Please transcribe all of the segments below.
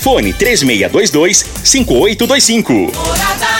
Fone 3622 5825. Morada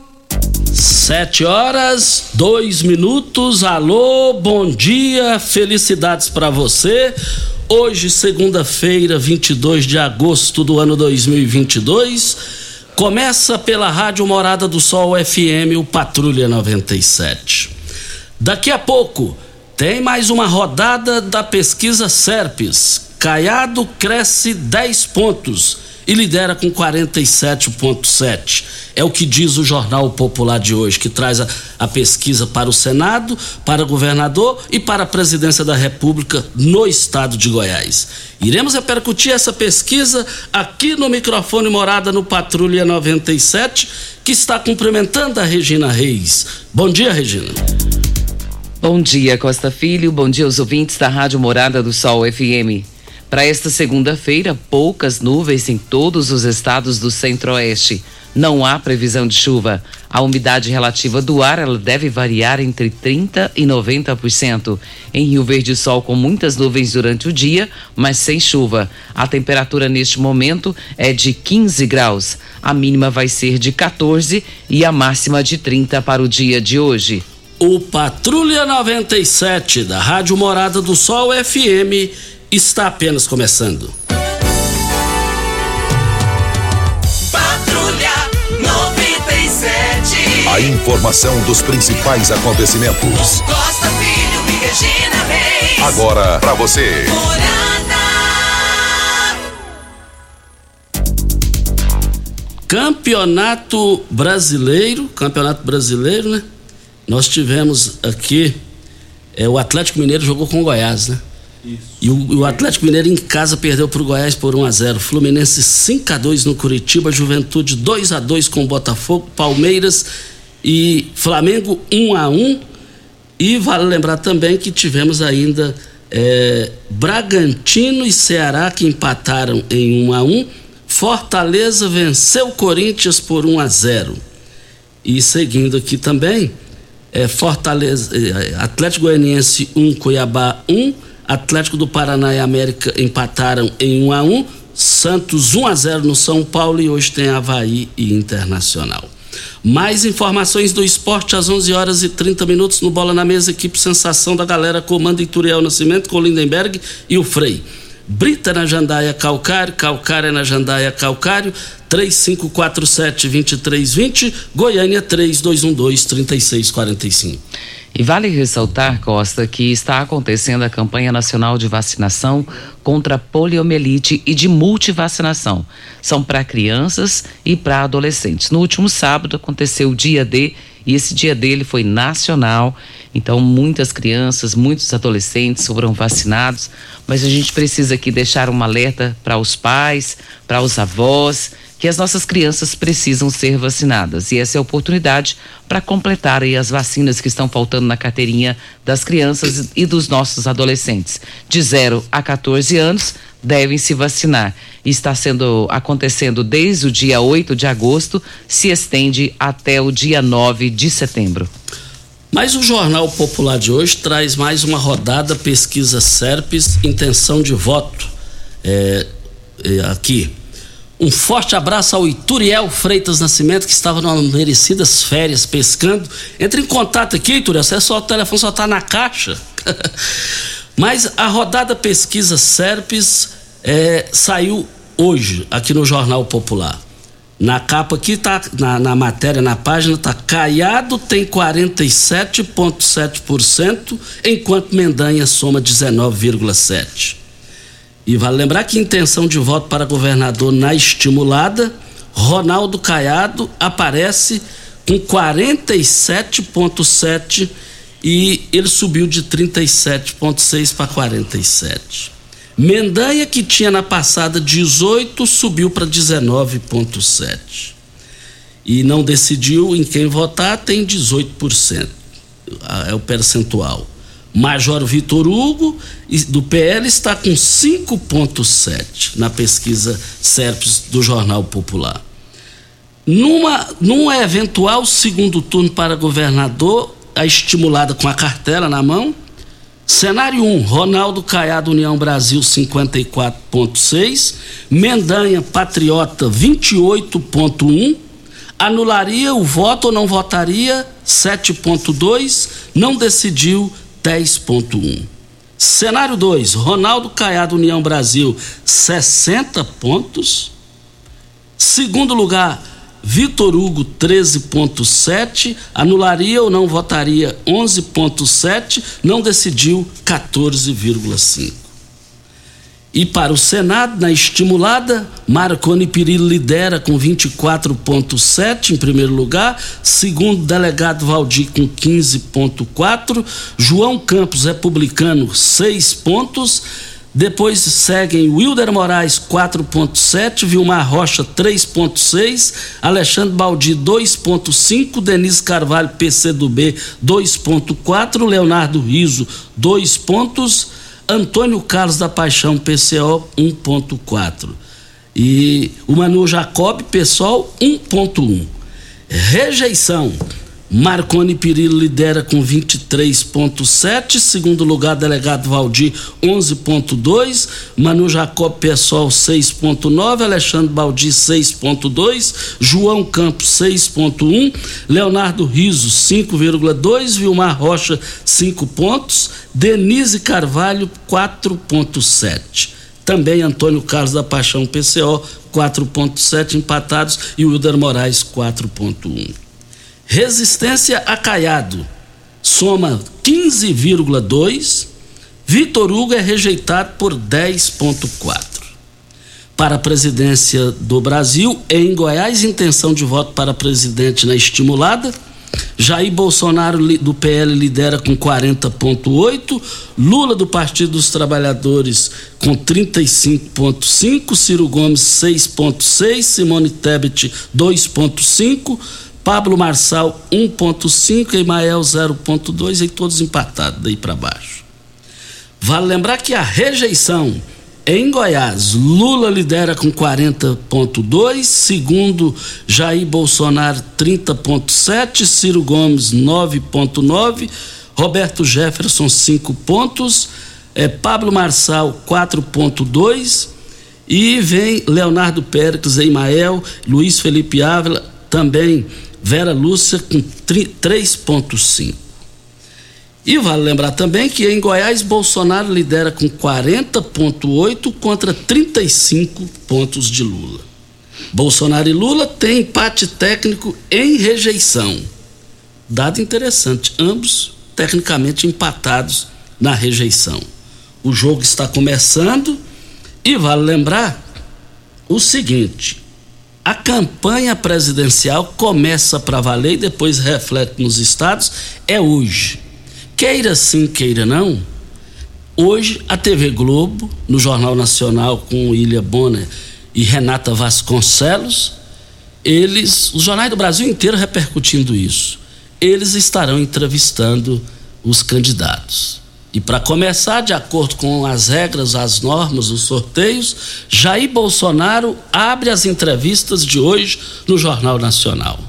Sete horas, dois minutos. Alô, bom dia, felicidades para você. Hoje, segunda-feira, 22 de agosto do ano 2022, começa pela Rádio Morada do Sol FM, o Patrulha 97. Daqui a pouco, tem mais uma rodada da pesquisa Serpes. Caiado cresce 10 pontos e lidera com 47,7. É o que diz o Jornal Popular de hoje, que traz a, a, pesquisa para o Senado, para o governador e para a presidência da República no estado de Goiás. Iremos repercutir essa pesquisa aqui no microfone Morada no Patrulha 97, que está cumprimentando a Regina Reis. Bom dia, Regina. Bom dia, Costa Filho. Bom dia aos ouvintes da Rádio Morada do Sol FM. Para esta segunda-feira, poucas nuvens em todos os estados do centro-oeste. Não há previsão de chuva. A umidade relativa do ar ela deve variar entre 30% e 90%. Em Rio Verde, sol com muitas nuvens durante o dia, mas sem chuva. A temperatura neste momento é de 15 graus. A mínima vai ser de 14 e a máxima de 30 para o dia de hoje. O Patrulha 97 da Rádio Morada do Sol FM está apenas começando. Patrulha 97. A informação dos principais acontecimentos. Costa Filho e Regina Reis. Agora para você. Campeonato Brasileiro, Campeonato Brasileiro, né? Nós tivemos aqui é, o Atlético Mineiro jogou com o Goiás, né? E o, o, Atlético Mineiro em casa perdeu para o Goiás por 1 a 0 Fluminense 5 a 2 no Curitiba, Juventude 2 a 2 com o Botafogo, Palmeiras e Flamengo 1 a 1 E vale lembrar também que tivemos ainda é, Bragantino e Ceará que empataram em 1 a 1 Fortaleza venceu o Corinthians por 1 a 0 E seguindo aqui também, é, Fortaleza, é, Atlético Goianiense 1, Cuiabá 1 Atlético do Paraná e América empataram em 1 a 1 Santos 1 a 0 no São Paulo e hoje tem Havaí e Internacional. Mais informações do esporte às 11 horas e 30 minutos no Bola na Mesa, equipe Sensação da Galera, comando Ituriel Nascimento com Lindenberg e o Frei. Brita na Jandaia Calcário, Calcária na Jandaia Calcário, 3547-2320, Goiânia 3212-3645. E vale ressaltar, Costa, que está acontecendo a campanha nacional de vacinação contra poliomielite e de multivacinação. São para crianças e para adolescentes. No último sábado aconteceu o dia D e esse dia dele foi nacional. Então, muitas crianças, muitos adolescentes foram vacinados, mas a gente precisa aqui deixar um alerta para os pais, para os avós que as nossas crianças precisam ser vacinadas. E essa é a oportunidade para completar as vacinas que estão faltando na carteirinha das crianças e dos nossos adolescentes. De 0 a 14 anos, devem se vacinar. Está sendo acontecendo desde o dia 8 de agosto, se estende até o dia 9 de setembro. Mas o Jornal Popular de hoje traz mais uma rodada pesquisa SERPES, intenção de voto. É, é, aqui. Um forte abraço ao Ituriel Freitas Nascimento, que estava nas merecidas férias pescando. Entre em contato aqui, Ituriel, você só, o telefone só está na caixa. Mas a rodada pesquisa SERPES é, saiu hoje, aqui no Jornal Popular. Na capa aqui tá na, na matéria, na página tá Caiado tem 47.7%, enquanto Mendanha soma 19,7. E vale lembrar que intenção de voto para governador na estimulada, Ronaldo Caiado aparece com 47,7 e ele subiu de 37,6 para 47. Mendanha, que tinha na passada 18, subiu para 19,7. E não decidiu em quem votar, tem 18%. É o percentual. Major Vitor Hugo, do PL, está com 5,7 na pesquisa SERPES do Jornal Popular. Numa, num eventual segundo turno para governador, a estimulada com a cartela na mão, Cenário 1, Ronaldo Caiado, União Brasil, 54,6. Mendanha, Patriota, 28,1. Anularia o voto ou não votaria, 7,2. Não decidiu, 10,1. Cenário 2, Ronaldo Caiado, União Brasil, 60 pontos. Segundo lugar, Vitor Hugo 13.7, anularia ou não votaria 11.7, não decidiu 14,5. E para o Senado, na estimulada, Marconi Pirillo lidera com 24,7 em primeiro lugar, segundo delegado Valdir com 15,4, João Campos, republicano, 6 pontos depois seguem Wilder Moraes 4.7, Vilmar Rocha 3.6, Alexandre Baldi 2.5, Denise Carvalho PCdoB 2.4, Leonardo Riso 2 pontos, Antônio Carlos da Paixão PCO 1.4. E o Manu Jacob PSOL 1.1. Rejeição Marconi Pirillo lidera com 23,7. Segundo lugar, delegado Valdir, 11,2. Manu Jacob Pessoal, 6,9. Alexandre Baldi, 6,2. João Campos, 6,1. Leonardo Riso, 5,2. Vilmar Rocha, 5 pontos. Denise Carvalho, 4,7. Também Antônio Carlos da Paixão PCO, 4,7 empatados. E Wilder Moraes, 4,1. Resistência a Caiado soma 15,2. Vitor Hugo é rejeitado por 10,4. Para a presidência do Brasil, em Goiás, intenção de voto para presidente na estimulada. Jair Bolsonaro do PL lidera com 40,8, Lula do Partido dos Trabalhadores com 35,5, Ciro Gomes 6,6, Simone Tebet 2,5, Pablo Marçal 1.5, Emael 0.2 e todos empatados daí para baixo. Vale lembrar que a rejeição em Goiás, Lula lidera com 40.2, segundo Jair Bolsonaro 30.7, Ciro Gomes 9.9, Roberto Jefferson 5 pontos, é, Pablo Marçal 4.2 e vem Leonardo Pérez, Emael, Luiz Felipe Ávila também Vera Lúcia com 3,5. E vale lembrar também que em Goiás, Bolsonaro lidera com 40,8 contra 35 pontos de Lula. Bolsonaro e Lula têm empate técnico em rejeição. Dado interessante, ambos tecnicamente empatados na rejeição. O jogo está começando e vale lembrar o seguinte: a campanha presidencial começa para valer e depois reflete nos estados, é hoje. Queira sim, queira não. Hoje, a TV Globo, no Jornal Nacional, com Ilha Bonner e Renata Vasconcelos, eles, os jornais do Brasil inteiro repercutindo isso, eles estarão entrevistando os candidatos. E para começar, de acordo com as regras, as normas, os sorteios, Jair Bolsonaro abre as entrevistas de hoje no Jornal Nacional.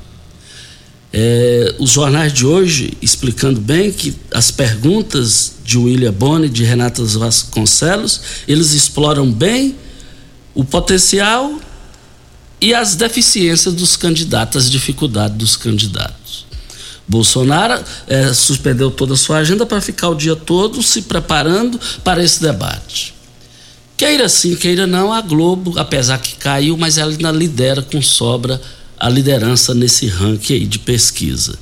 É, os jornais de hoje explicando bem que as perguntas de William Boni, de Renata Vasconcelos, eles exploram bem o potencial e as deficiências dos candidatos, as dificuldades dos candidatos. Bolsonaro é, suspendeu toda a sua agenda para ficar o dia todo se preparando para esse debate. Queira sim, queira não, a Globo, apesar que caiu, mas ela ainda lidera com sobra a liderança nesse ranking aí de pesquisa.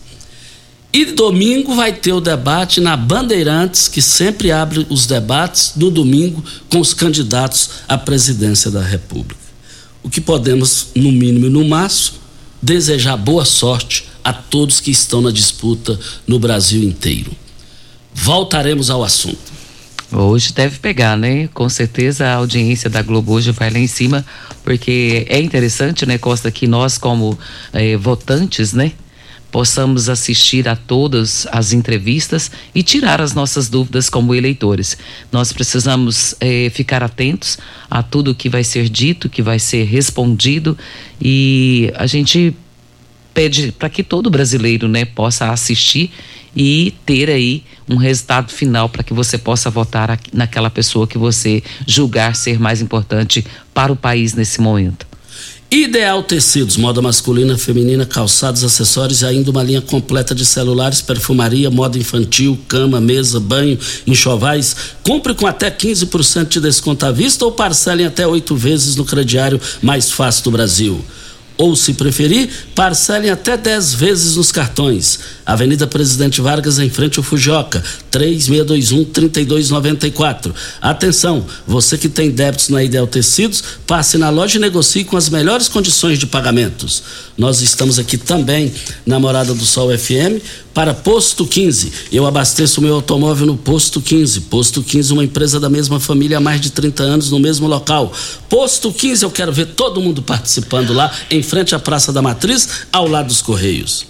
E domingo vai ter o debate na Bandeirantes, que sempre abre os debates no domingo com os candidatos à presidência da República. O que podemos, no mínimo e no máximo, desejar boa sorte a todos que estão na disputa no Brasil inteiro. Voltaremos ao assunto. Hoje deve pegar, né? Com certeza a audiência da Globo hoje vai lá em cima, porque é interessante, né, Costa, que nós como eh, votantes, né, possamos assistir a todas as entrevistas e tirar as nossas dúvidas como eleitores. Nós precisamos eh, ficar atentos a tudo que vai ser dito, que vai ser respondido e a gente pede para que todo brasileiro, né, possa assistir e ter aí um resultado final para que você possa votar naquela pessoa que você julgar ser mais importante para o país nesse momento. Ideal Tecidos, moda masculina, feminina, calçados, acessórios e ainda uma linha completa de celulares, perfumaria, moda infantil, cama, mesa, banho, enxovais. Compre com até 15% de desconto à vista ou parcelem até oito vezes no crediário mais fácil do Brasil ou, se preferir, parcelem até 10 vezes nos cartões. Avenida Presidente Vargas, em frente ao Fujoca, 3621-3294. Atenção, você que tem débitos na Ideal Tecidos, passe na loja e negocie com as melhores condições de pagamentos. Nós estamos aqui também na Morada do Sol FM para Posto 15. Eu abasteço meu automóvel no Posto 15. Posto 15, uma empresa da mesma família há mais de 30 anos no mesmo local. Posto 15, eu quero ver todo mundo participando lá, em frente à Praça da Matriz, ao lado dos Correios.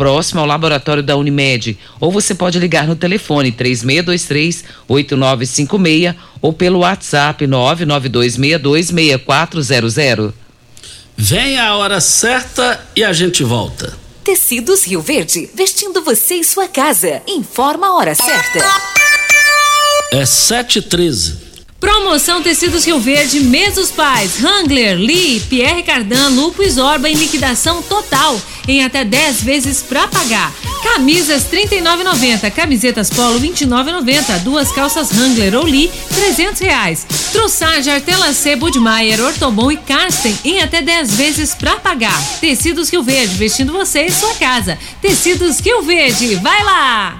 próximo ao laboratório da Unimed. Ou você pode ligar no telefone 3623-8956 ou pelo WhatsApp 992626400. Vem a hora certa e a gente volta. Tecidos Rio Verde, vestindo você e sua casa. Informa a hora certa. É 7h13. Promoção Tecidos Rio Verde, Mesos Pais, Hangler, Lee, Pierre Cardan, Lupo e Zorba em liquidação total, em até 10 vezes pra pagar. Camisas 39,90, camisetas Polo 29,90, duas calças Hangler ou Lee 300 reais. Trussage, Artelacê, Budmeier, Ortobon e Karsten em até 10 vezes pra pagar. Tecidos Rio Verde, vestindo você e sua casa. Tecidos Rio Verde, vai lá!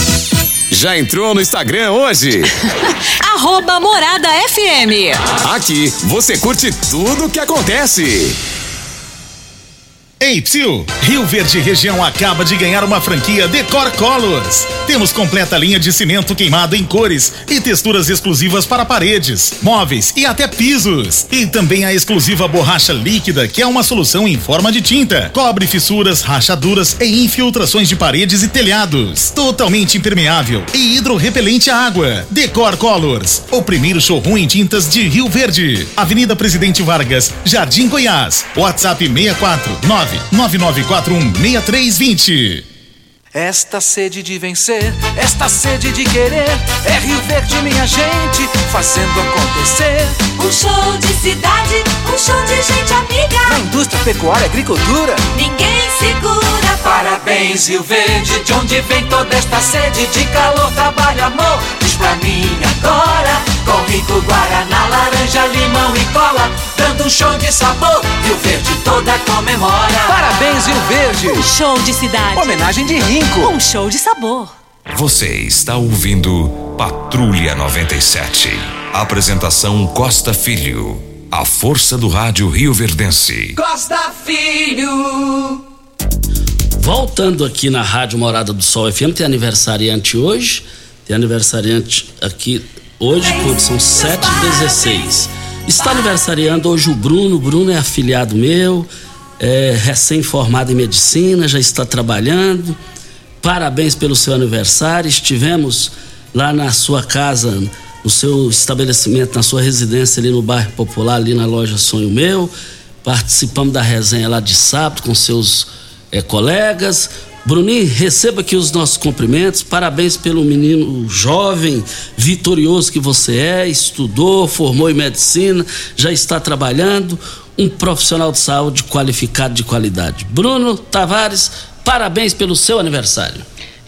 Já entrou no Instagram hoje? Arroba Morada FM. Aqui você curte tudo o que acontece. Ei, Psil! Rio Verde Região acaba de ganhar uma franquia Decor Colors. Temos completa linha de cimento queimado em cores e texturas exclusivas para paredes, móveis e até pisos. E também a exclusiva borracha líquida, que é uma solução em forma de tinta. Cobre fissuras, rachaduras e infiltrações de paredes e telhados. Totalmente impermeável e hidrorrepelente à água. Decor Colors, o primeiro showroom em tintas de Rio Verde. Avenida Presidente Vargas, Jardim Goiás. WhatsApp 649 99416320. Esta sede de vencer, esta sede de querer, é Rio Verde, minha gente, fazendo acontecer. Um show de cidade, um show de gente amiga. Na indústria, pecuária, agricultura, ninguém segura. Parabéns, Rio Verde, de onde vem toda esta sede de calor, trabalho, amor. Diz pra mim agora, com rico guaraná, laranja, limão e cola, dando um show de sabor. Rio Verde toda comemora. Parabéns, Rio Verde. Um show de cidade. Homenagem de Rinco. Um show de sabor. Você está ouvindo Patrulha 97. Apresentação Costa Filho. A força do rádio Rio Verdense. Costa Filho. Voltando aqui na Rádio Morada do Sol FM, tem aniversariante hoje. Tem aniversariante aqui hoje, são 7h16. Está aniversariando hoje o Bruno. O Bruno é afiliado meu, é recém-formado em medicina, já está trabalhando. Parabéns pelo seu aniversário. Estivemos lá na sua casa, no seu estabelecimento, na sua residência ali no bairro Popular, ali na loja Sonho Meu. Participamos da resenha lá de sábado com seus é, colegas. Bruninho, receba aqui os nossos cumprimentos. Parabéns pelo menino jovem, vitorioso que você é. Estudou, formou em medicina, já está trabalhando. Um profissional de saúde qualificado de qualidade. Bruno Tavares, parabéns pelo seu aniversário.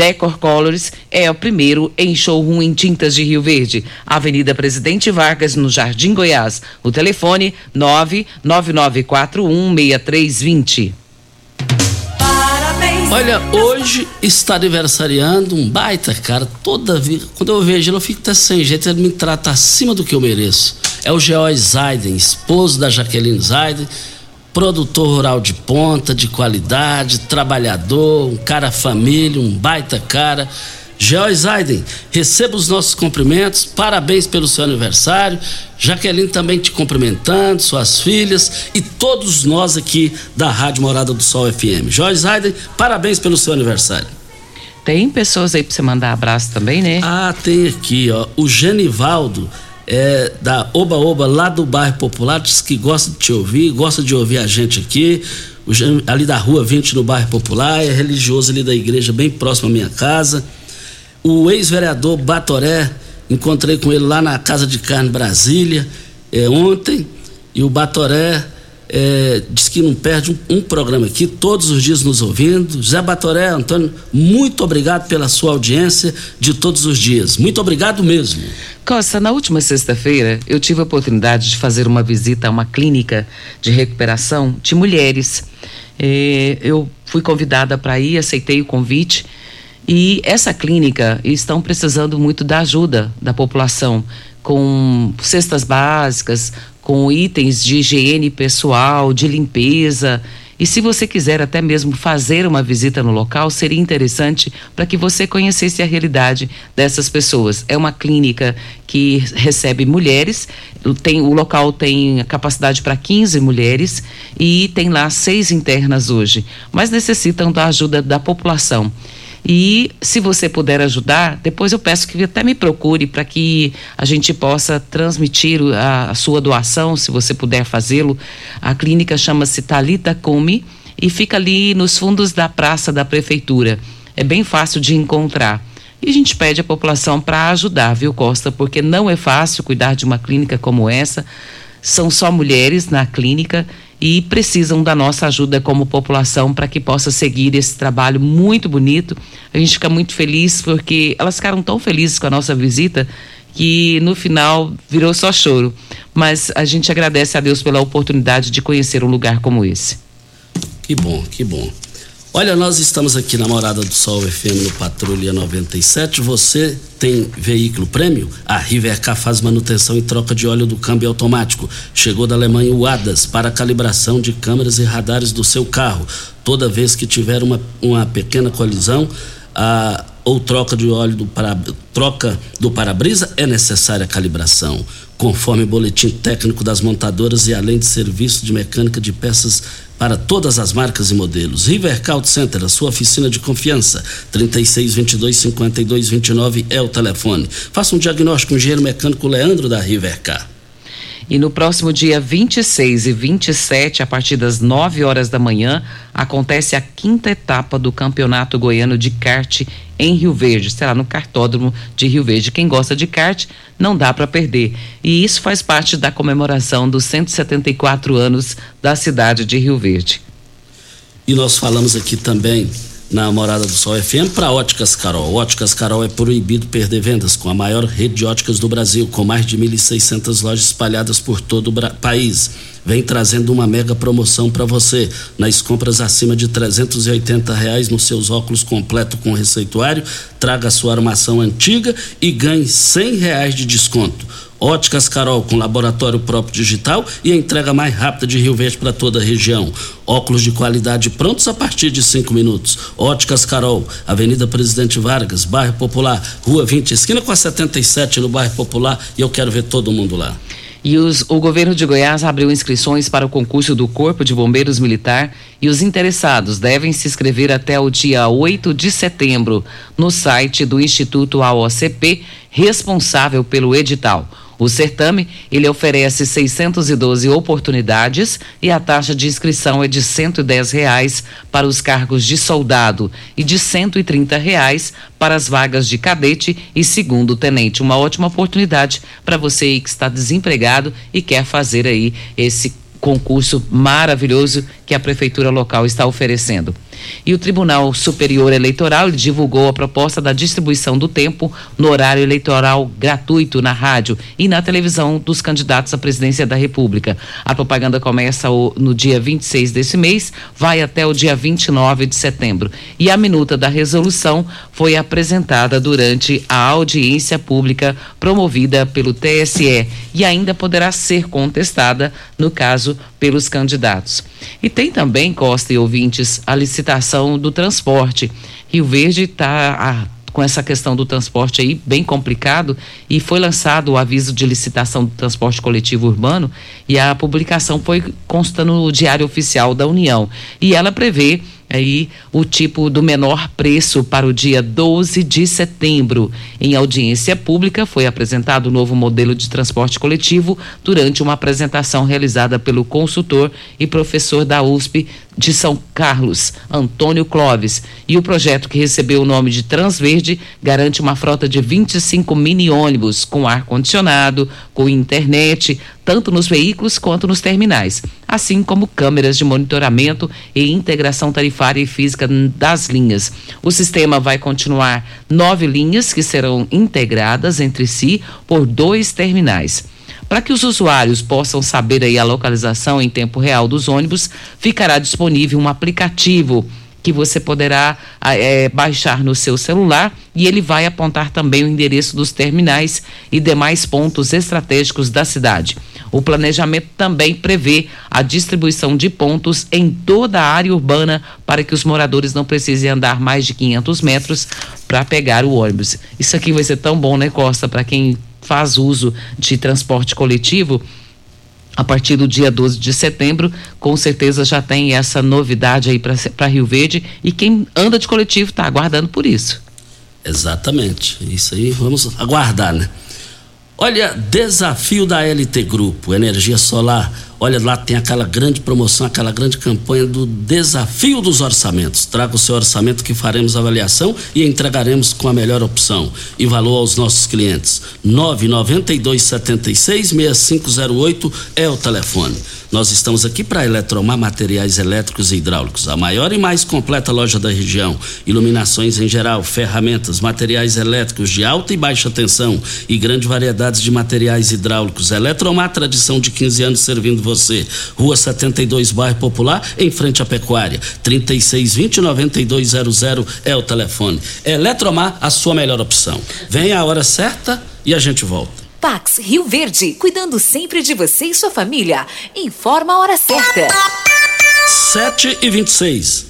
Decor Colors é o primeiro em showroom em tintas de Rio Verde. Avenida Presidente Vargas, no Jardim Goiás. O telefone 999416320. Parabéns. Olha, hoje está aniversariando um baita cara. Toda vida, quando eu vejo ele, eu fico até sem jeito. Ele me trata acima do que eu mereço. É o Geói Zaiden, esposo da Jaqueline Zaiden produtor rural de ponta, de qualidade, trabalhador, um cara família, um baita cara. George Zaiden, receba os nossos cumprimentos, parabéns pelo seu aniversário. Jaqueline também te cumprimentando, suas filhas e todos nós aqui da Rádio Morada do Sol FM. Jorge Zaiden, parabéns pelo seu aniversário. Tem pessoas aí para você mandar abraço também, né? Ah, tem aqui, ó. O Genivaldo é, da Oba Oba, lá do bairro Popular, diz que gosta de te ouvir, gosta de ouvir a gente aqui. Ali da rua 20, no bairro Popular, é religioso ali da igreja, bem próximo à minha casa. O ex-vereador Batoré, encontrei com ele lá na Casa de Carne Brasília é, ontem, e o Batoré é, diz que não perde um, um, programa aqui, todos os dias nos ouvindo. Zé Batoré, Antônio, muito obrigado pela sua audiência de todos os dias. Muito obrigado mesmo. Costa, na última sexta-feira eu tive a oportunidade de fazer uma visita a uma clínica de recuperação de mulheres. É, eu fui convidada para ir, aceitei o convite. E essa clínica estão precisando muito da ajuda da população com cestas básicas, com itens de higiene pessoal, de limpeza. E se você quiser até mesmo fazer uma visita no local, seria interessante para que você conhecesse a realidade dessas pessoas. É uma clínica que recebe mulheres, tem, o local tem capacidade para 15 mulheres e tem lá seis internas hoje, mas necessitam da ajuda da população. E se você puder ajudar, depois eu peço que até me procure para que a gente possa transmitir a, a sua doação, se você puder fazê-lo. A clínica chama-se Talita Come e fica ali nos fundos da praça da prefeitura. É bem fácil de encontrar. E a gente pede à população para ajudar, viu, Costa? Porque não é fácil cuidar de uma clínica como essa. São só mulheres na clínica e precisam da nossa ajuda como população para que possa seguir esse trabalho muito bonito. A gente fica muito feliz porque elas ficaram tão felizes com a nossa visita que no final virou só choro. Mas a gente agradece a Deus pela oportunidade de conhecer um lugar como esse. Que bom, que bom. Olha, nós estamos aqui na Morada do Sol FM no Patrulha 97. Você tem veículo prêmio? A Rivercar faz manutenção e troca de óleo do câmbio automático. Chegou da Alemanha o ADAS para calibração de câmeras e radares do seu carro. Toda vez que tiver uma, uma pequena colisão, a, ou troca de óleo do para, troca do para-brisa é necessária a calibração conforme o boletim técnico das montadoras e além de serviço de mecânica de peças para todas as marcas e modelos. Rivercar Center, a sua oficina de confiança. 36 22 52 29 é o telefone. Faça um diagnóstico com o engenheiro mecânico Leandro da Rivercar. E no próximo dia 26 e 27, a partir das 9 horas da manhã, acontece a quinta etapa do Campeonato Goiano de Kart em Rio Verde. Será no cartódromo de Rio Verde. Quem gosta de kart não dá para perder. E isso faz parte da comemoração dos 174 anos da cidade de Rio Verde. E nós falamos aqui também na Morada do Sol FM para Óticas Carol. Óticas Carol é proibido perder vendas com a maior rede de óticas do Brasil, com mais de 1.600 lojas espalhadas por todo o país. Vem trazendo uma mega promoção para você. Nas compras acima de 380 reais nos seus óculos completo com receituário, traga sua armação antiga e ganhe 100 reais de desconto. Óticas Carol, com laboratório próprio digital e a entrega mais rápida de Rio Verde para toda a região. Óculos de qualidade prontos a partir de cinco minutos. Óticas Carol, Avenida Presidente Vargas, Bairro Popular, Rua 20, esquina com a 77 no Bairro Popular e eu quero ver todo mundo lá. E os, o governo de Goiás abriu inscrições para o concurso do Corpo de Bombeiros Militar e os interessados devem se inscrever até o dia 8 de setembro no site do Instituto AOCP, responsável pelo edital. O certame, ele oferece 612 oportunidades e a taxa de inscrição é de 110 reais para os cargos de soldado e de 130 reais para as vagas de cadete e segundo tenente. Uma ótima oportunidade para você que está desempregado e quer fazer aí esse concurso maravilhoso que a prefeitura local está oferecendo. E o Tribunal Superior Eleitoral divulgou a proposta da distribuição do tempo no horário eleitoral gratuito na rádio e na televisão dos candidatos à presidência da República. A propaganda começa no dia 26 desse mês, vai até o dia 29 de setembro. E a minuta da resolução foi apresentada durante a audiência pública promovida pelo TSE e ainda poderá ser contestada, no caso, pelos candidatos. E tem também, Costa e ouvintes, a licitação do transporte. Rio Verde está com essa questão do transporte aí bem complicado e foi lançado o aviso de licitação do transporte coletivo urbano e a publicação foi consta no Diário Oficial da União e ela prevê aí o tipo do menor preço para o dia 12 de setembro. Em audiência pública foi apresentado o novo modelo de transporte coletivo durante uma apresentação realizada pelo consultor e professor da USP de São Carlos, Antônio Clóvis. E o projeto que recebeu o nome de Transverde garante uma frota de 25 mini ônibus com ar condicionado, com internet, tanto nos veículos quanto nos terminais, assim como câmeras de monitoramento e integração tarifária e física das linhas. O sistema vai continuar nove linhas que serão integradas entre si por dois terminais. Para que os usuários possam saber aí a localização em tempo real dos ônibus, ficará disponível um aplicativo que você poderá é, baixar no seu celular e ele vai apontar também o endereço dos terminais e demais pontos estratégicos da cidade. O planejamento também prevê a distribuição de pontos em toda a área urbana para que os moradores não precisem andar mais de 500 metros para pegar o ônibus. Isso aqui vai ser tão bom, né, Costa, para quem faz uso de transporte coletivo a partir do dia 12 de setembro, com certeza já tem essa novidade aí para Rio Verde e quem anda de coletivo está aguardando por isso. Exatamente. Isso aí vamos aguardar, né? Olha, desafio da LT Grupo, energia solar. Olha, lá tem aquela grande promoção, aquela grande campanha do desafio dos orçamentos. Traga o seu orçamento que faremos avaliação e entregaremos com a melhor opção e valor aos nossos clientes. 992766508 é o telefone. Nós estamos aqui para Eletromar Materiais Elétricos e Hidráulicos, a maior e mais completa loja da região. Iluminações em geral, ferramentas, materiais elétricos de alta e baixa tensão e grande variedade de materiais hidráulicos. Eletromar, tradição de 15 anos servindo você. Rua 72, Bairro Popular, em frente à Pecuária. 3620-9200 é o telefone. Eletromar, a sua melhor opção. Venha a hora certa e a gente volta. Pax Rio Verde, cuidando sempre de você e sua família. Informa a hora certa. 7 e 26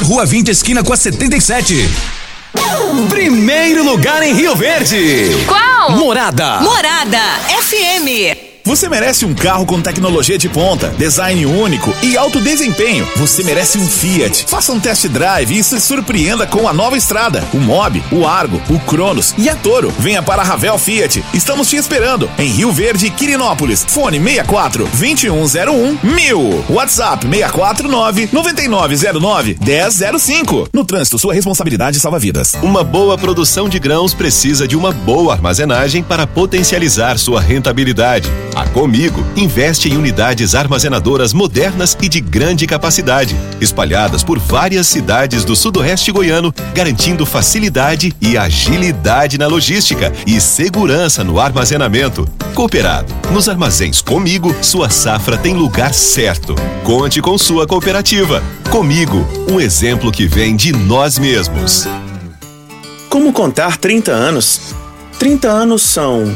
Rua 20, esquina com a 77. Primeiro lugar em Rio Verde. Qual? Morada. Morada FM. Você merece um carro com tecnologia de ponta, design único e alto desempenho. Você merece um Fiat. Faça um test drive e se surpreenda com a nova estrada, o Mob, o Argo, o Cronos e a Toro. Venha para a Ravel Fiat. Estamos te esperando em Rio Verde, Quirinópolis. Fone 64 2101 1000. WhatsApp 649 9909 1005. No trânsito, sua responsabilidade salva vidas. Uma boa produção de grãos precisa de uma boa armazenagem para potencializar sua rentabilidade. A Comigo investe em unidades armazenadoras modernas e de grande capacidade, espalhadas por várias cidades do sudoeste goiano, garantindo facilidade e agilidade na logística e segurança no armazenamento. Cooperado. Nos armazéns Comigo, sua safra tem lugar certo. Conte com sua cooperativa. Comigo, um exemplo que vem de nós mesmos. Como contar 30 anos? 30 anos são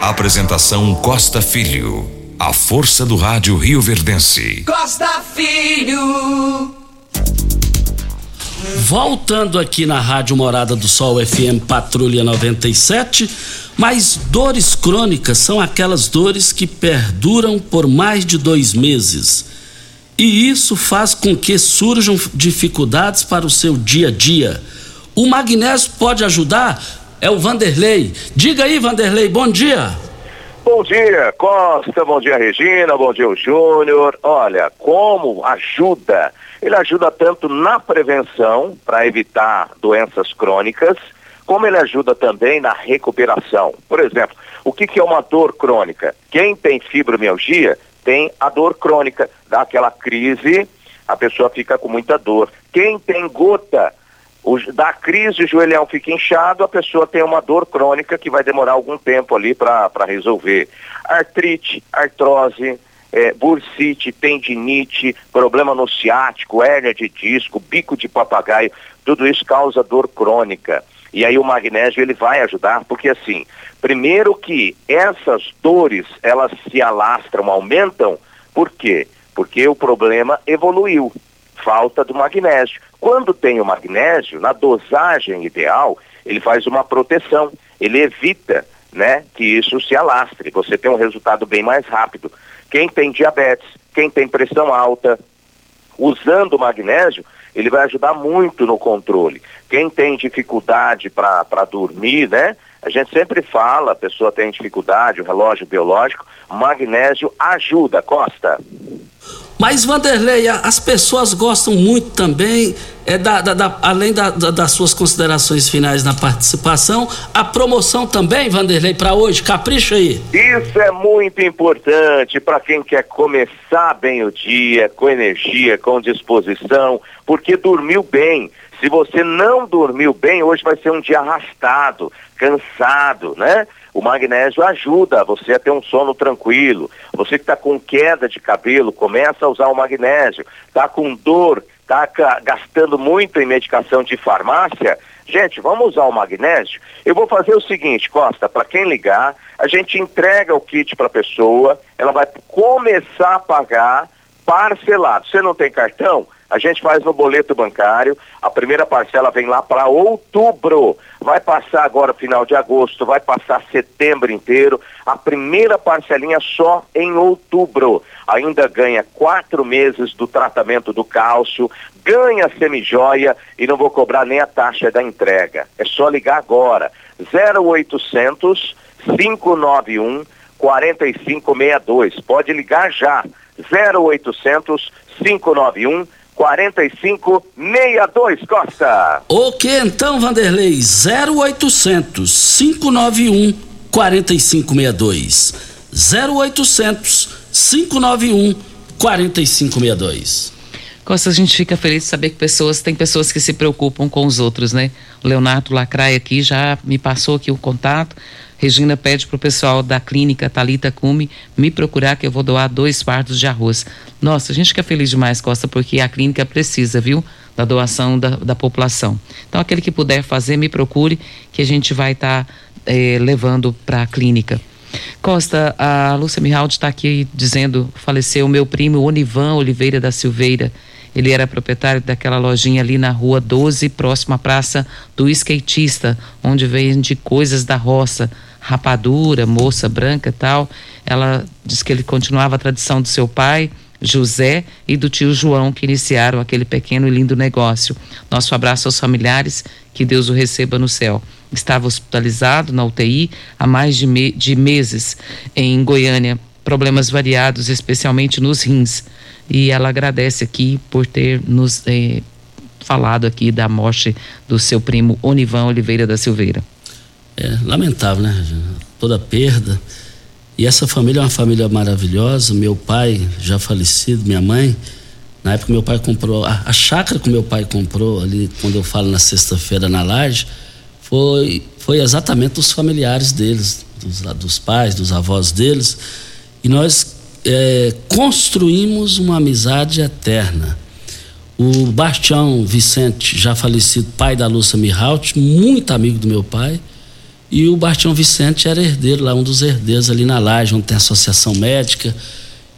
Apresentação Costa Filho. A força do rádio Rio Verdense. Costa Filho. Voltando aqui na Rádio Morada do Sol FM Patrulha 97, mas dores crônicas são aquelas dores que perduram por mais de dois meses. E isso faz com que surjam dificuldades para o seu dia a dia. O magnésio pode ajudar? É o Vanderlei. Diga aí, Vanderlei, bom dia. Bom dia, Costa, bom dia, Regina, bom dia, Júnior. Olha, como ajuda? Ele ajuda tanto na prevenção, para evitar doenças crônicas, como ele ajuda também na recuperação. Por exemplo, o que, que é uma dor crônica? Quem tem fibromialgia tem a dor crônica, dá aquela crise, a pessoa fica com muita dor. Quem tem gota o, da crise, o joelhão fica inchado, a pessoa tem uma dor crônica que vai demorar algum tempo ali para resolver. Artrite, artrose, é, bursite, tendinite, problema no ciático, hérnia de disco, bico de papagaio, tudo isso causa dor crônica. E aí o magnésio ele vai ajudar, porque assim, primeiro que essas dores elas se alastram, aumentam, por quê? Porque o problema evoluiu, falta do magnésio. Quando tem o magnésio, na dosagem ideal, ele faz uma proteção, ele evita né, que isso se alastre, você tem um resultado bem mais rápido. Quem tem diabetes, quem tem pressão alta, usando o magnésio, ele vai ajudar muito no controle. Quem tem dificuldade para dormir, né? A gente sempre fala, a pessoa tem dificuldade, o relógio biológico, magnésio ajuda, Costa. Mas, Vanderlei, as pessoas gostam muito também, é, da, da, da além da, das suas considerações finais na participação, a promoção também, Vanderlei, para hoje, capricha aí. Isso é muito importante para quem quer começar bem o dia, com energia, com disposição, porque dormiu bem. Se você não dormiu bem, hoje vai ser um dia arrastado, cansado, né? O magnésio ajuda você a ter um sono tranquilo. Você que está com queda de cabelo, começa a usar o magnésio. Está com dor, está gastando muito em medicação de farmácia. Gente, vamos usar o magnésio? Eu vou fazer o seguinte, Costa, para quem ligar, a gente entrega o kit para a pessoa, ela vai começar a pagar parcelado. Você não tem cartão? A gente faz no boleto bancário, a primeira parcela vem lá para outubro. Vai passar agora final de agosto, vai passar setembro inteiro. A primeira parcelinha só em outubro. Ainda ganha quatro meses do tratamento do cálcio, ganha semijoia e não vou cobrar nem a taxa da entrega. É só ligar agora. 0800 591 4562. Pode ligar já. 0800 591 4562 Costa. Ok, então, Vanderlei, 0800 591 4562. 0800 591 4562. Costa, a gente fica feliz de saber que pessoas, tem pessoas que se preocupam com os outros, né? O Leonardo Lacraia aqui já me passou aqui o contato. Regina pede para o pessoal da clínica Talita Cume me procurar que eu vou doar dois fardos de arroz. Nossa, a gente fica feliz demais, Costa, porque a clínica precisa, viu? Da doação da, da população. Então, aquele que puder fazer, me procure, que a gente vai estar tá, eh, levando para a clínica. Costa, a Lúcia Mihaldi está aqui dizendo: faleceu o meu primo Onivan Oliveira da Silveira. Ele era proprietário daquela lojinha ali na rua 12, próxima à praça do skatista, onde vende coisas da roça rapadura, moça branca tal. Ela diz que ele continuava a tradição do seu pai, José, e do tio João, que iniciaram aquele pequeno e lindo negócio. Nosso abraço aos familiares, que Deus o receba no céu. Estava hospitalizado na UTI há mais de, me de meses em Goiânia, problemas variados, especialmente nos rins. E ela agradece aqui por ter nos eh, falado aqui da morte do seu primo Onivan Oliveira da Silveira é lamentável, né? Toda perda. E essa família é uma família maravilhosa. Meu pai, já falecido, minha mãe, na época meu pai comprou, a, a chácara que meu pai comprou ali, quando eu falo na sexta-feira na laje, foi, foi exatamente dos familiares deles, dos, dos pais, dos avós deles. E nós é, construímos uma amizade eterna. O Bastião Vicente, já falecido, pai da Lúcia Mihalt, muito amigo do meu pai, e o Bastião Vicente era herdeiro lá, um dos herdeiros ali na laje, onde tem a associação médica.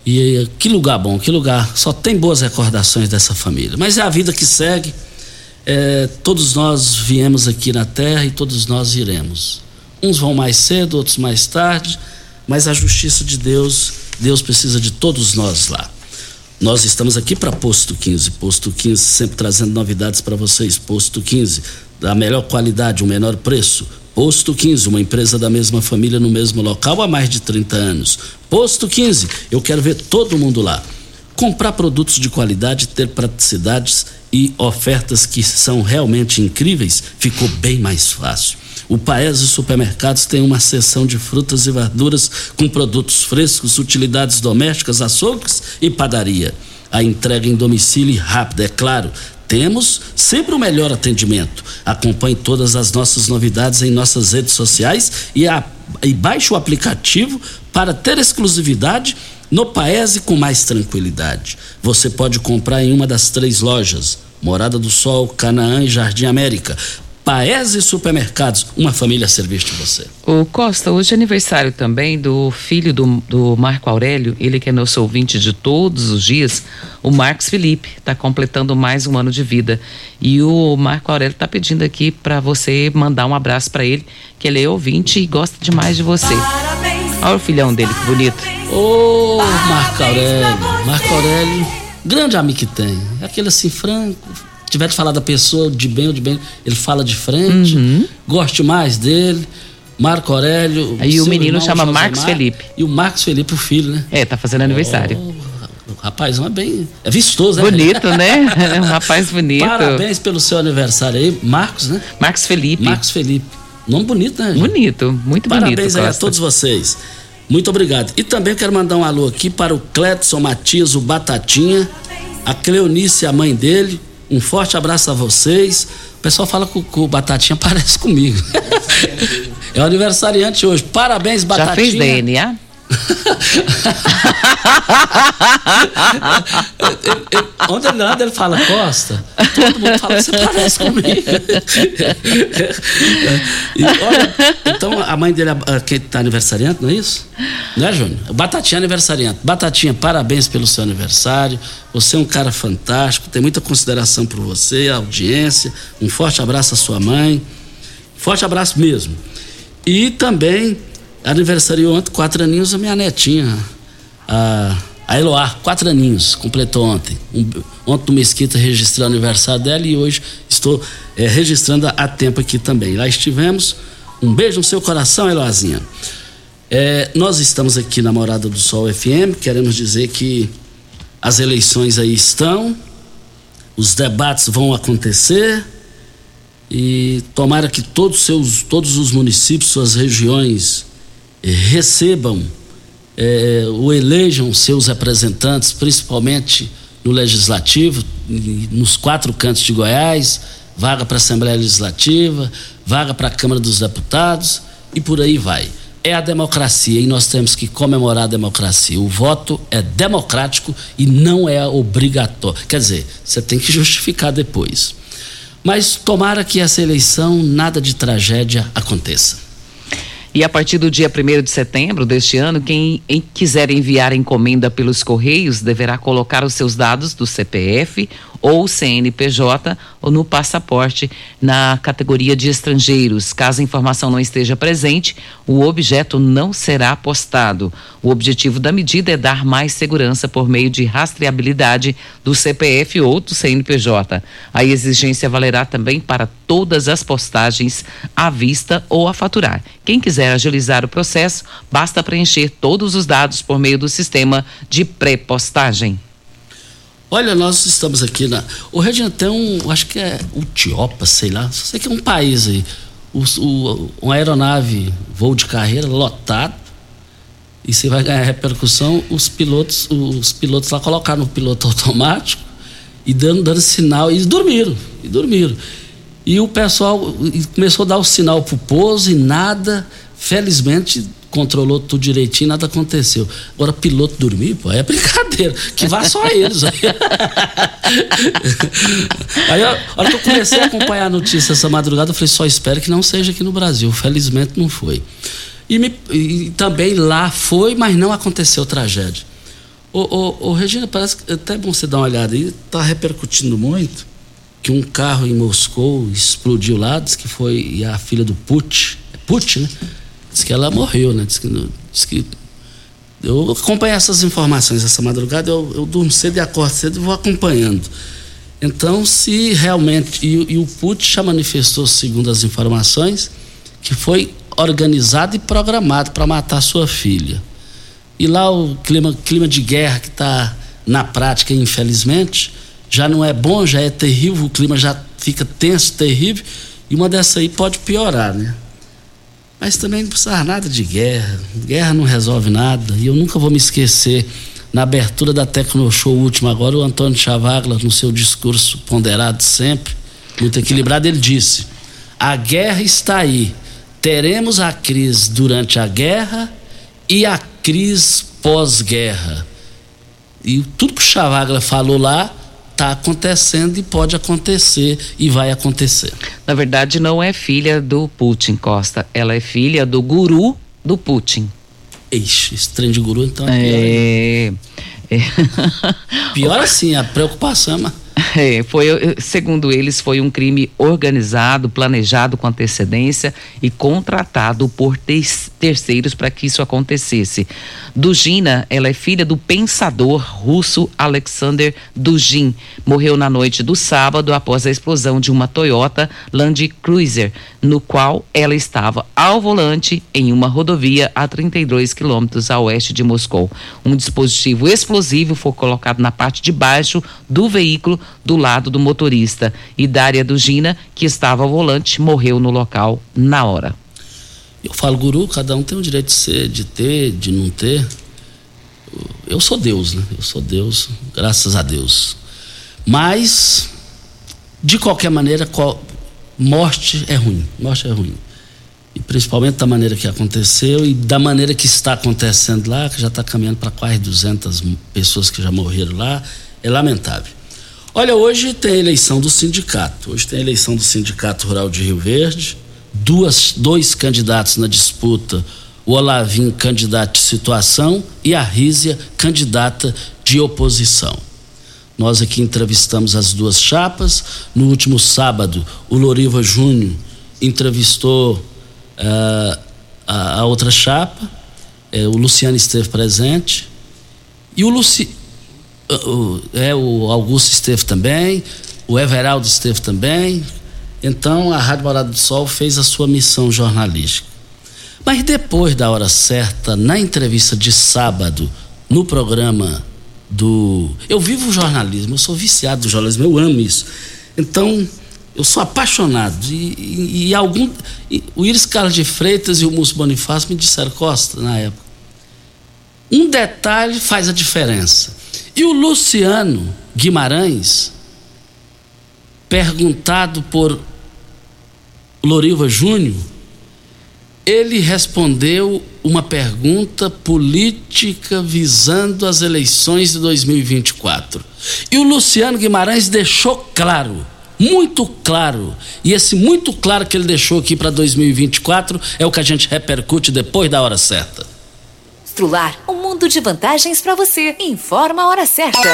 E que lugar bom, que lugar. Só tem boas recordações dessa família. Mas é a vida que segue. É, todos nós viemos aqui na terra e todos nós iremos. Uns vão mais cedo, outros mais tarde, mas a justiça de Deus, Deus precisa de todos nós lá. Nós estamos aqui para Posto 15. Posto 15 sempre trazendo novidades para vocês. Posto 15, da melhor qualidade, o menor preço Posto 15, uma empresa da mesma família no mesmo local há mais de 30 anos. Posto 15, eu quero ver todo mundo lá. Comprar produtos de qualidade, ter praticidades e ofertas que são realmente incríveis ficou bem mais fácil. O Paese Supermercados tem uma seção de frutas e verduras com produtos frescos, utilidades domésticas, açougues e padaria. A entrega em domicílio rápida, é claro, temos sempre o melhor atendimento. Acompanhe todas as nossas novidades em nossas redes sociais e, a, e baixe o aplicativo para ter exclusividade no Paese com mais tranquilidade. Você pode comprar em uma das três lojas: Morada do Sol, Canaã e Jardim América. Paese Supermercados, uma família a serviço de você. O Costa, hoje é aniversário também do filho do, do Marco Aurélio, ele que é nosso ouvinte de todos os dias, o Marcos Felipe, está completando mais um ano de vida. E o Marco Aurélio está pedindo aqui para você mandar um abraço para ele, que ele é ouvinte e gosta demais de você. Olha o filhão dele, que bonito. Ô, Marco Aurélio, Marco Aurélio, grande amigo que tem. Aquele assim, franco, tiver de falar da pessoa de bem ou de bem, ele fala de frente. Uhum. Goste mais dele. Marco Aurélio. Aí o menino irmão, chama Josemar, Marcos Felipe. E o Marcos Felipe, o filho, né? É, tá fazendo aniversário. O rapazão é bem. É vistoso, né? Bonito, né? É um rapaz bonito. Parabéns pelo seu aniversário aí, Marcos, né? Marcos Felipe. Marcos Felipe. Nome bonito, né? gente? Bonito, muito Parabéns bonito. aí a Costa. todos vocês. Muito obrigado. E também quero mandar um alô aqui para o Cledson Matias, o Batatinha, a Cleonice, a mãe dele. Um forte abraço a vocês. O pessoal fala que o, Batatinha parece comigo. é o aniversariante hoje. Parabéns, Batatinha. Já fez DNA? Onde ele anda, ele fala Costa. Todo mundo fala que você parece comigo. E, olha, então a mãe dele, que tá aniversariante, não é isso? Não é, Júnior? Batatinha é aniversariante. Batatinha, parabéns pelo seu aniversário. Você é um cara fantástico, tem muita consideração por você, a audiência. Um forte abraço à sua mãe. Forte abraço mesmo. E também aniversariou ontem, quatro aninhos, a minha netinha, a, a Eloá, quatro aninhos, completou ontem. Um, ontem no Mesquita registrei o aniversário dela e hoje estou eh, registrando a, tempo aqui também. Lá estivemos. Um beijo no seu coração, Eloazinha. Eh, nós estamos aqui na Morada do Sol FM, queremos dizer que as eleições aí estão, os debates vão acontecer e tomara que todos, seus, todos os municípios, suas regiões recebam eh, ou elejam seus representantes, principalmente no Legislativo, nos quatro cantos de Goiás, vaga para a Assembleia Legislativa, vaga para a Câmara dos Deputados e por aí vai. É a democracia e nós temos que comemorar a democracia. O voto é democrático e não é obrigatório. Quer dizer, você tem que justificar depois. Mas tomara que essa eleição nada de tragédia aconteça. E a partir do dia 1 de setembro deste ano, quem em- quiser enviar encomenda pelos Correios deverá colocar os seus dados do CPF ou CNPJ ou no passaporte na categoria de estrangeiros. Caso a informação não esteja presente, o objeto não será postado. O objetivo da medida é dar mais segurança por meio de rastreabilidade do CPF ou do CNPJ. A exigência valerá também para todas as postagens à vista ou a faturar. Quem quiser agilizar o processo, basta preencher todos os dados por meio do sistema de pré-postagem. Olha, nós estamos aqui na. O Regina tem um. Acho que é Utiopa, sei lá. Sei que é um país aí. O, o- uma aeronave, voo de carreira, lotado. E você vai ganhar repercussão. Os pilotos, os pilotos lá colocaram no piloto automático e dando, dando sinal. E dormiram. E dormiram. E o pessoal começou a dar o sinal pro pouso e nada. Felizmente controlou tudo direitinho, nada aconteceu. Agora, piloto dormir, pô, é brincadeira. Que vá só eles. Aí, a hora que eu comecei a acompanhar a notícia essa madrugada, eu falei, só espero que não seja aqui no Brasil. Felizmente não foi. E, me- e também lá foi, mas não aconteceu tragédia. Ô, ô, ô, Regina, parece que é até bom você dar uma olhada aí, tá repercutindo muito que um carro em Moscou explodiu lá, diz que foi a filha do Putin, é Putin, né? Diz que ela morreu, né? Diz que, diz que eu acompanho essas informações essa madrugada, eu, eu durmo cedo e acordo cedo e vou acompanhando. Então, se realmente. E, e o Putin já manifestou, segundo as informações, que foi organizado e programado para matar sua filha. E lá o clima, clima de guerra que está na prática, infelizmente, já não é bom, já é terrível, o clima já fica tenso, terrível, e uma dessa aí pode piorar, né? Mas também não precisa nada de guerra. Guerra não resolve nada. E eu nunca vou me esquecer, na abertura da Tecnoshow última agora, o Antônio Chavagla, no seu discurso ponderado sempre, muito equilibrado, ele disse: a guerra está aí. Teremos a crise durante a guerra e a crise pós-guerra. E tudo que o Chavagla falou lá está acontecendo e pode acontecer e vai acontecer. Na verdade, não é filha do Putin, Costa. Ela é filha do guru do Putin. Ixi, esse trem de guru, então é É. é. pior assim, a preocupação uma- É, foi, segundo eles, foi um crime organizado, planejado com antecedência e contratado por ter- terceiros para que isso acontecesse. Dugina, ela é filha do pensador russo Alexander Dugin. Morreu na noite do sábado após a explosão de uma Toyota Land Cruiser, no qual ela estava ao volante em uma rodovia a 32 quilômetros a oeste de Moscou. Um dispositivo explosivo foi colocado na parte de baixo do veículo do lado do motorista e Dária Dugina, que estava ao volante, morreu no local na hora. Eu falo, guru, cada um tem o direito de ser, de ter, de não ter. Eu sou Deus, né? Eu sou Deus, graças a Deus. Mas, de qualquer maneira, morte é ruim. Morte é ruim. E principalmente da maneira que aconteceu e da maneira que está acontecendo lá, que já está caminhando para quase 200 pessoas que já morreram lá, é lamentável. Olha, hoje tem a eleição do sindicato. Hoje tem a eleição do Sindicato Rural de Rio Verde. Duas, dois candidatos na disputa. O Olavim, candidato de situação, e a Rízia, candidata de oposição. Nós aqui entrevistamos as duas chapas. No último sábado, o Loriva Júnior entrevistou ah, a, a outra chapa. Eh, o Luciano esteve presente. E o Luci, o- é, o Augusto esteve também, o Everaldo esteve também. Então a Rádio Morada do Sol fez a sua missão jornalística. Mas depois da hora certa, na entrevista de sábado, no programa do. Eu vivo o jornalismo, eu sou viciado do jornalismo, eu amo isso. Então, eu sou apaixonado. E, e- e algum. e o Iris Carlos de Freitas e o Múcio Bonifácio me disseram, Costa, na época. Um detalhe faz a diferença. E o Luciano Guimarães, perguntado por Loriva Júnior, ele respondeu uma pergunta política visando as eleições de 2024. E o Luciano Guimarães deixou claro, muito claro, e esse muito claro que ele deixou aqui para 2024 é o que a gente repercute depois da hora certa. Strular, um mundo de vantagens para você. Informa a hora certa.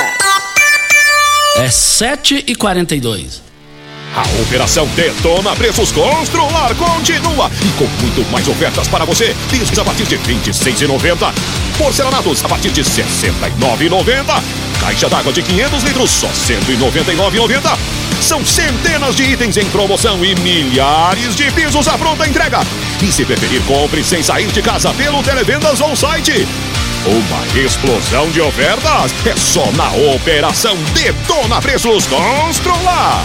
É 7 e 42 A operação Detona Preços Constrular continua e com muito mais ofertas para você. Discos a partir de R$ 26,90. Porcelanatos a partir de R$ 69,90. Caixa d'água de 500 litros só R$ 199,90. São centenas de itens em promoção e milhares de pisos à pronta entrega. E se preferir, compre sem sair de casa pelo Televendas ou site. Uma explosão de ofertas é só na Operação Detona Preços Constrular.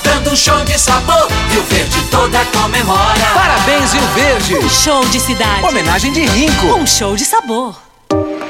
dando um show de sabor. Rio Verde toda comemora. Parabéns, Rio Verde. Um show de cidade. Homenagem de Rinco. Um show de sabor.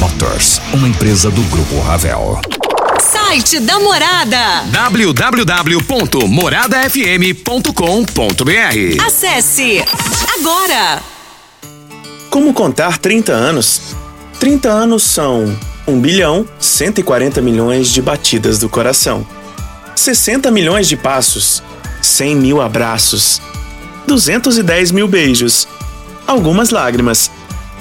Motors, uma empresa do Grupo Ravel. Site da Morada. www.moradafm.com.br Acesse agora. Como contar 30 anos? 30 anos são 1 bilhão 140 milhões de batidas do coração, 60 milhões de passos, 100 mil abraços, 210 mil beijos, algumas lágrimas,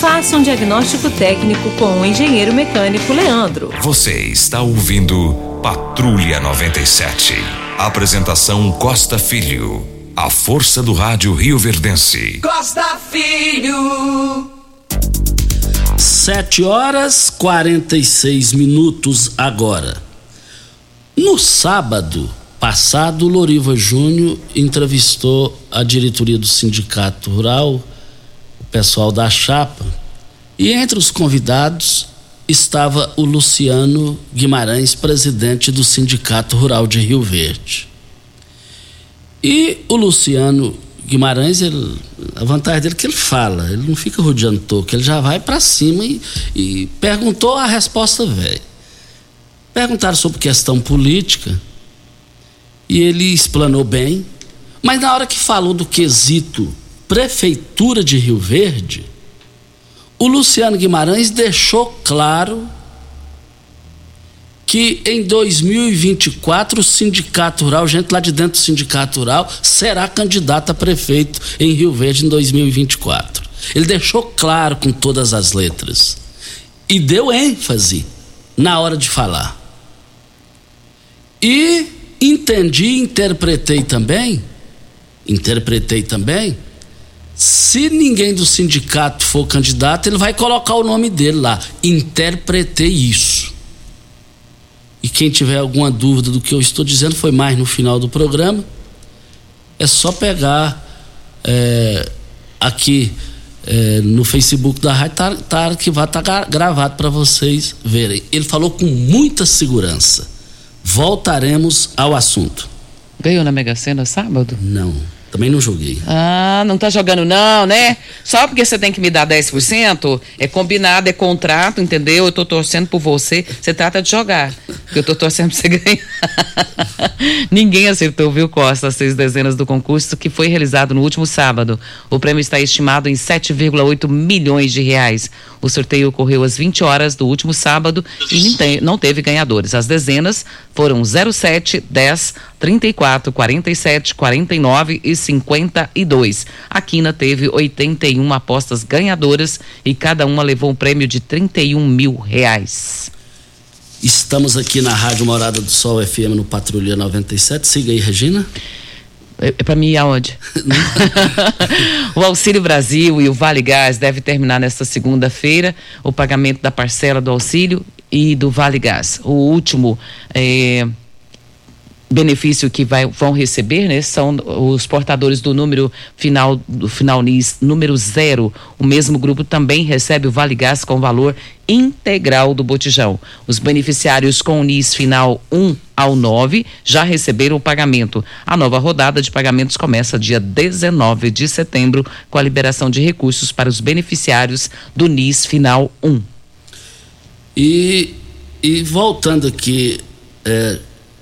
Faça um diagnóstico técnico com o engenheiro mecânico Leandro. Você está ouvindo Patrulha 97. Apresentação Costa Filho. A força do rádio Rio Verdense. Costa Filho. 7 horas 46 minutos agora. No sábado passado, Loriva Júnior entrevistou a diretoria do Sindicato Rural, pessoal da chapa, e entre os convidados estava o Luciano Guimarães, presidente do Sindicato Rural de Rio Verde. E o Luciano Guimarães, ele, a vantagem dele é que ele fala, ele não fica rodeando toco, ele já vai para cima e, e perguntou a resposta velha. Perguntaram sobre questão política e ele explanou bem, mas na hora que falou do quesito Prefeitura de Rio Verde, o Luciano Guimarães deixou claro que em 2024 o Sindicato Rural, gente lá de dentro do Sindicato Rural, será candidato a prefeito em Rio Verde em 2024. Ele deixou claro com todas as letras e deu ênfase na hora de falar. E entendi, interpretei também, interpretei também, se ninguém do sindicato for candidato, ele vai colocar o nome dele lá. Interpretei isso. E quem tiver alguma dúvida do que eu estou dizendo, foi mais no final do programa. É só pegar é, aqui é, no Facebook da rádio, tá, tá, que vai estar tá gravado para vocês verem. Ele falou com muita segurança. Voltaremos ao assunto. Ganhou na Mega Sena sábado? Não. Também não joguei. Ah, não tá jogando não, né? Só porque você tem que me dar 10%, é combinado, é contrato, entendeu? Eu tô torcendo por você. Você trata de jogar. Eu tô torcendo pra você ganhar. Ninguém acertou, viu, Costa, as seis dezenas do concurso que foi realizado no último sábado. O prêmio está estimado em 7,8 milhões de reais. O sorteio ocorreu às 20 horas do último sábado e não teve ganhadores. As dezenas foram 07, 10, 34, 47, 49 e 52. A Quina teve 81 apostas ganhadoras e cada uma levou um prêmio de 31 mil reais. Estamos aqui na Rádio Morada do Sol FM no Patrulha 97. Siga aí, Regina. É, é para mim aonde? o Auxílio Brasil e o Vale Gás deve terminar nesta segunda-feira o pagamento da parcela do auxílio e do Vale Gás. O último é, benefício que vai, vão receber, né, são os portadores do número final do final NIS número zero. O mesmo grupo também recebe o Vale Gás com valor integral do botijão. Os beneficiários com o NIS final 1 ao 9 já receberam o pagamento. A nova rodada de pagamentos começa dia 19 de setembro com a liberação de recursos para os beneficiários do NIS final 1. E, e voltando aqui, é,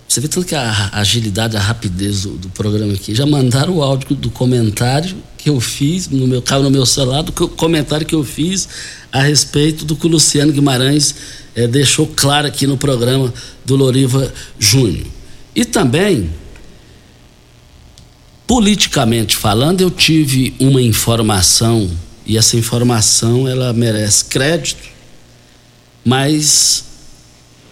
você vê tanto que a agilidade, a rapidez do, do, programa aqui. Já mandaram o áudio do comentário que eu fiz, no meu carro, no meu celular, do comentário que eu fiz a respeito do que o Luciano Guimarães eh, deixou claro aqui no programa do Loriva Júnior. E também, politicamente falando, eu tive uma informação, e essa informação ela merece crédito, mas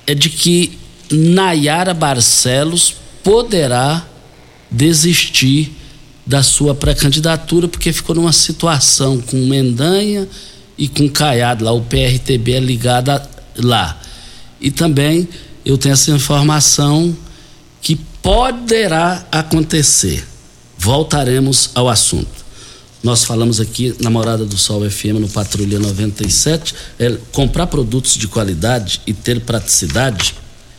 é de que Nayara Barcelos poderá desistir da sua pré-candidatura, porque ficou numa situação com Mendanha e com Caiado lá, o PRTB é ligado lá. E também eu tenho essa informação que poderá acontecer. Voltaremos ao assunto. Nós falamos aqui na Morada do Sol FM no Patrulha 97, é, comprar produtos de qualidade e ter praticidade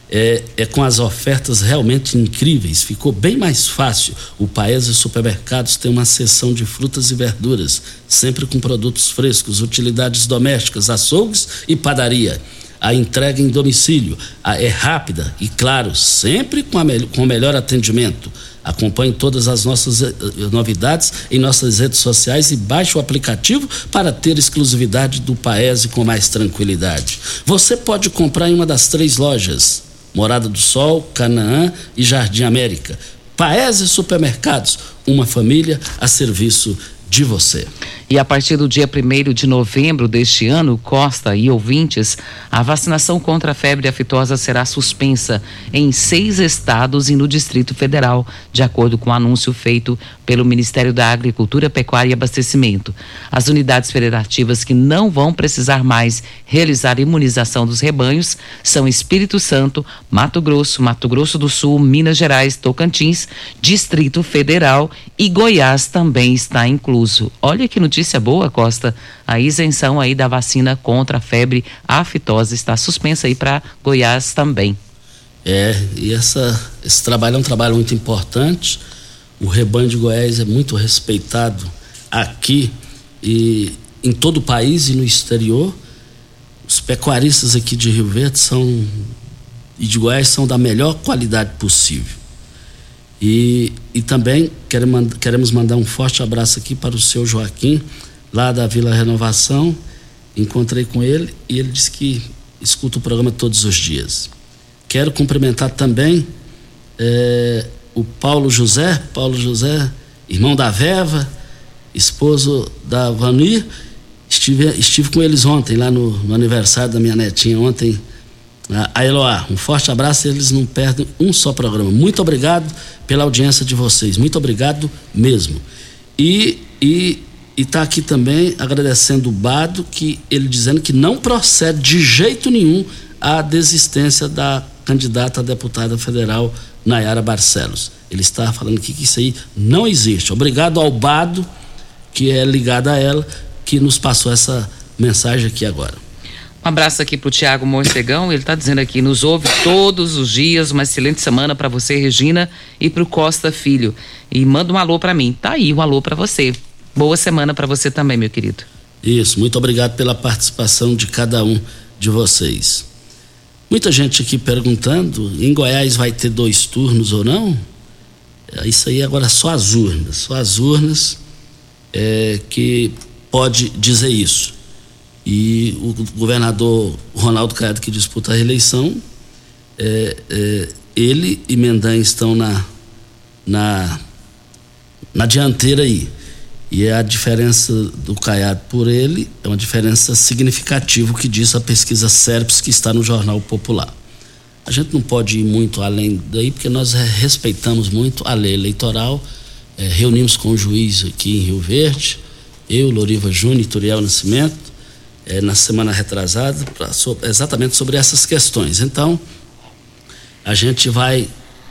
é, é, com as ofertas realmente incríveis. Ficou bem mais fácil. O Paes e Supermercados tem uma seção de frutas e verduras, sempre com produtos frescos, utilidades domésticas, açougues e padaria. A entrega em domicílio é rápida e, claro, sempre com, a, com o melhor atendimento. Acompanhe todas as nossas eh, novidades em nossas redes sociais e baixe o aplicativo para ter exclusividade do Paese com mais tranquilidade. Você pode comprar em uma das três lojas Morada do Sol, Canaã e Jardim América. Paese Supermercados, uma família a serviço de você. E a partir do dia 1 de novembro deste ano, Costa e ouvintes, a vacinação contra a febre aftosa será suspensa em seis estados e no Distrito Federal, de acordo com o anúncio feito pelo Ministério da Agricultura, Pecuária e Abastecimento. As unidades federativas que não vão precisar mais realizar imunização dos rebanhos são Espírito Santo, Mato Grosso, Mato Grosso do Sul, Minas Gerais, Tocantins, Distrito Federal e Goiás também está incluso. Olha que no notícia boa, Costa. A isenção aí da vacina contra a febre aftosa está suspensa aí para Goiás também. É, e essa, esse trabalho é um trabalho muito importante. O rebanho de Goiás é muito respeitado aqui e em todo o país e no exterior. Os pecuaristas aqui de Rio Verde são e de Goiás são da melhor qualidade possível. E, e também queremos mandar um forte abraço aqui para o seu Joaquim, lá da Vila Renovação. Encontrei com ele e ele disse que escuta o programa todos os dias. Quero cumprimentar também é, o Paulo José, Paulo José, irmão da Veva, esposo da Vanir. Estive, estive com eles ontem, lá no, no aniversário da minha netinha, ontem a Eloá, um forte abraço, eles não perdem um só programa. Muito obrigado pela audiência de vocês, muito obrigado mesmo. E e está aqui também agradecendo o Bado, que ele dizendo que não procede de jeito nenhum a desistência da candidata a deputada federal Nayara Barcelos. Ele está falando que isso aí não existe. Obrigado ao Bado, que é ligado a ela, que nos passou essa mensagem aqui agora. Um abraço aqui para o Tiago Morcegão, ele está dizendo aqui, nos ouve todos os dias, uma excelente semana para você, Regina, e para o Costa Filho. E manda um alô para mim. Tá aí um alô para você. Boa semana para você também, meu querido. Isso, muito obrigado pela participação de cada um de vocês. Muita gente aqui perguntando, em Goiás vai ter dois turnos ou não? É, isso aí agora só as urnas, só as urnas é, que pode dizer isso. E o governador Ronaldo Caiado, que disputa a reeleição, é, é, ele e Mendan estão na, na, na dianteira aí. E a diferença do Caiado por ele é uma diferença significativa, que diz a pesquisa SERPS que está no Jornal Popular. A gente não pode ir muito além daí, porque nós respeitamos muito a lei eleitoral. É, reunimos com o juiz aqui em Rio Verde, eu, Loriva Júnior e Turiel Nascimento, é, na semana retrasada pra, exatamente sobre essas questões. Então, a gente vai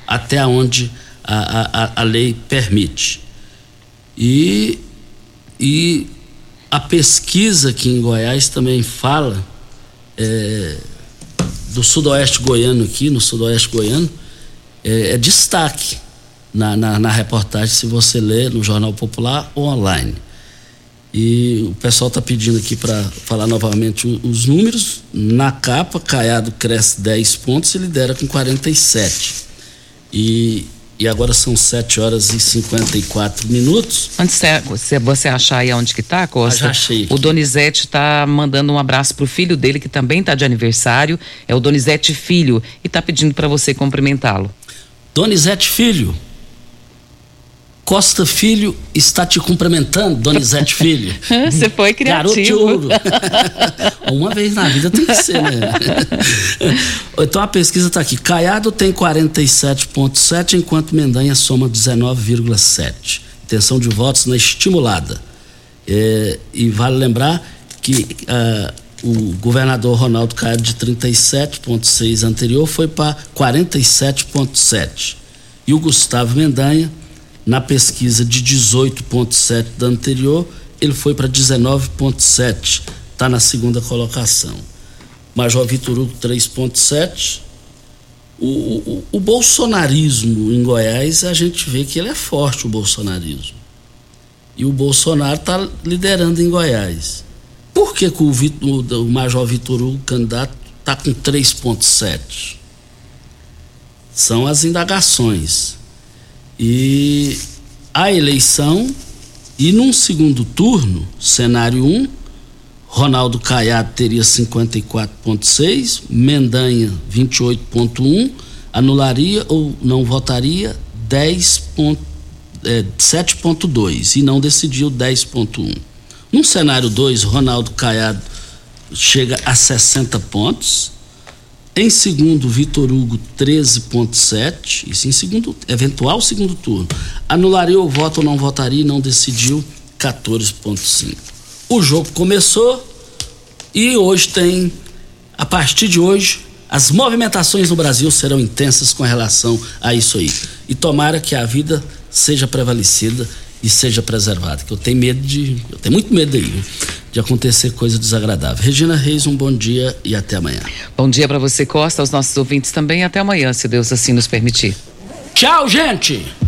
até onde a, a, a lei permite. E, e a pesquisa aqui em Goiás também fala é, do sudoeste goiano aqui, no sudoeste goiano, é, é destaque na, na, na reportagem se você ler no Jornal Popular ou online. E o pessoal está pedindo aqui para falar novamente os números. Na capa, Caiado cresce 10 pontos e lidera com 47. E, e agora são 7 horas e 54 minutos. Antes de você achar aí onde que tá, Costa? Ah, já achei. Aqui. O Donizete está mandando um abraço pro filho dele, que também está de aniversário. É o Donizete Filho. E está pedindo para você cumprimentá-lo. Donizete Filho, Costa Filho está te cumprimentando, Donizete Filho. Você foi criativo. Garoto de ouro. Uma vez na vida tem que ser, né? então a pesquisa está aqui. Caiado tem 47,7, enquanto Mendanha soma 19,7. intenção de votos na estimulada. É, e vale lembrar que ah, o governador Ronaldo Caiado de 37,6 anterior foi para 47,7. E o Gustavo Mendanha, na pesquisa de 18,7 da anterior, ele foi para 19,7. Está na segunda colocação. Major Vitor Hugo 3,7. O, o, o bolsonarismo em Goiás, a gente vê que ele é forte, o bolsonarismo. E o Bolsonaro está liderando em Goiás. Por que, que o, Vitor, o, Major Vitor Hugo, candidato, está com 3,7? São as indagações. E a eleição, e num segundo turno, cenário 1, Ronaldo Caiado teria 54,6, Mendanha 28,1, anularia ou não votaria 10 é, 7,2 e não decidiu 10,1. No cenário 2, Ronaldo Caiado chega a 60 pontos. Em segundo, Vitor Hugo, 13,7. Isso em segundo, eventual segundo turno. Anularia o voto ou não votaria e não decidiu 14,5. O jogo começou e hoje tem, a partir de hoje, as movimentações no Brasil serão intensas com relação a isso aí. E tomara que a vida seja prevalecida e seja preservada. Que eu tenho medo de. Eu tenho muito medo aí, de acontecer coisa desagradável. Regina Reis, um bom dia e até amanhã. Bom dia para você, Costa, aos nossos ouvintes também. Até amanhã, se Deus assim nos permitir. Tchau, gente!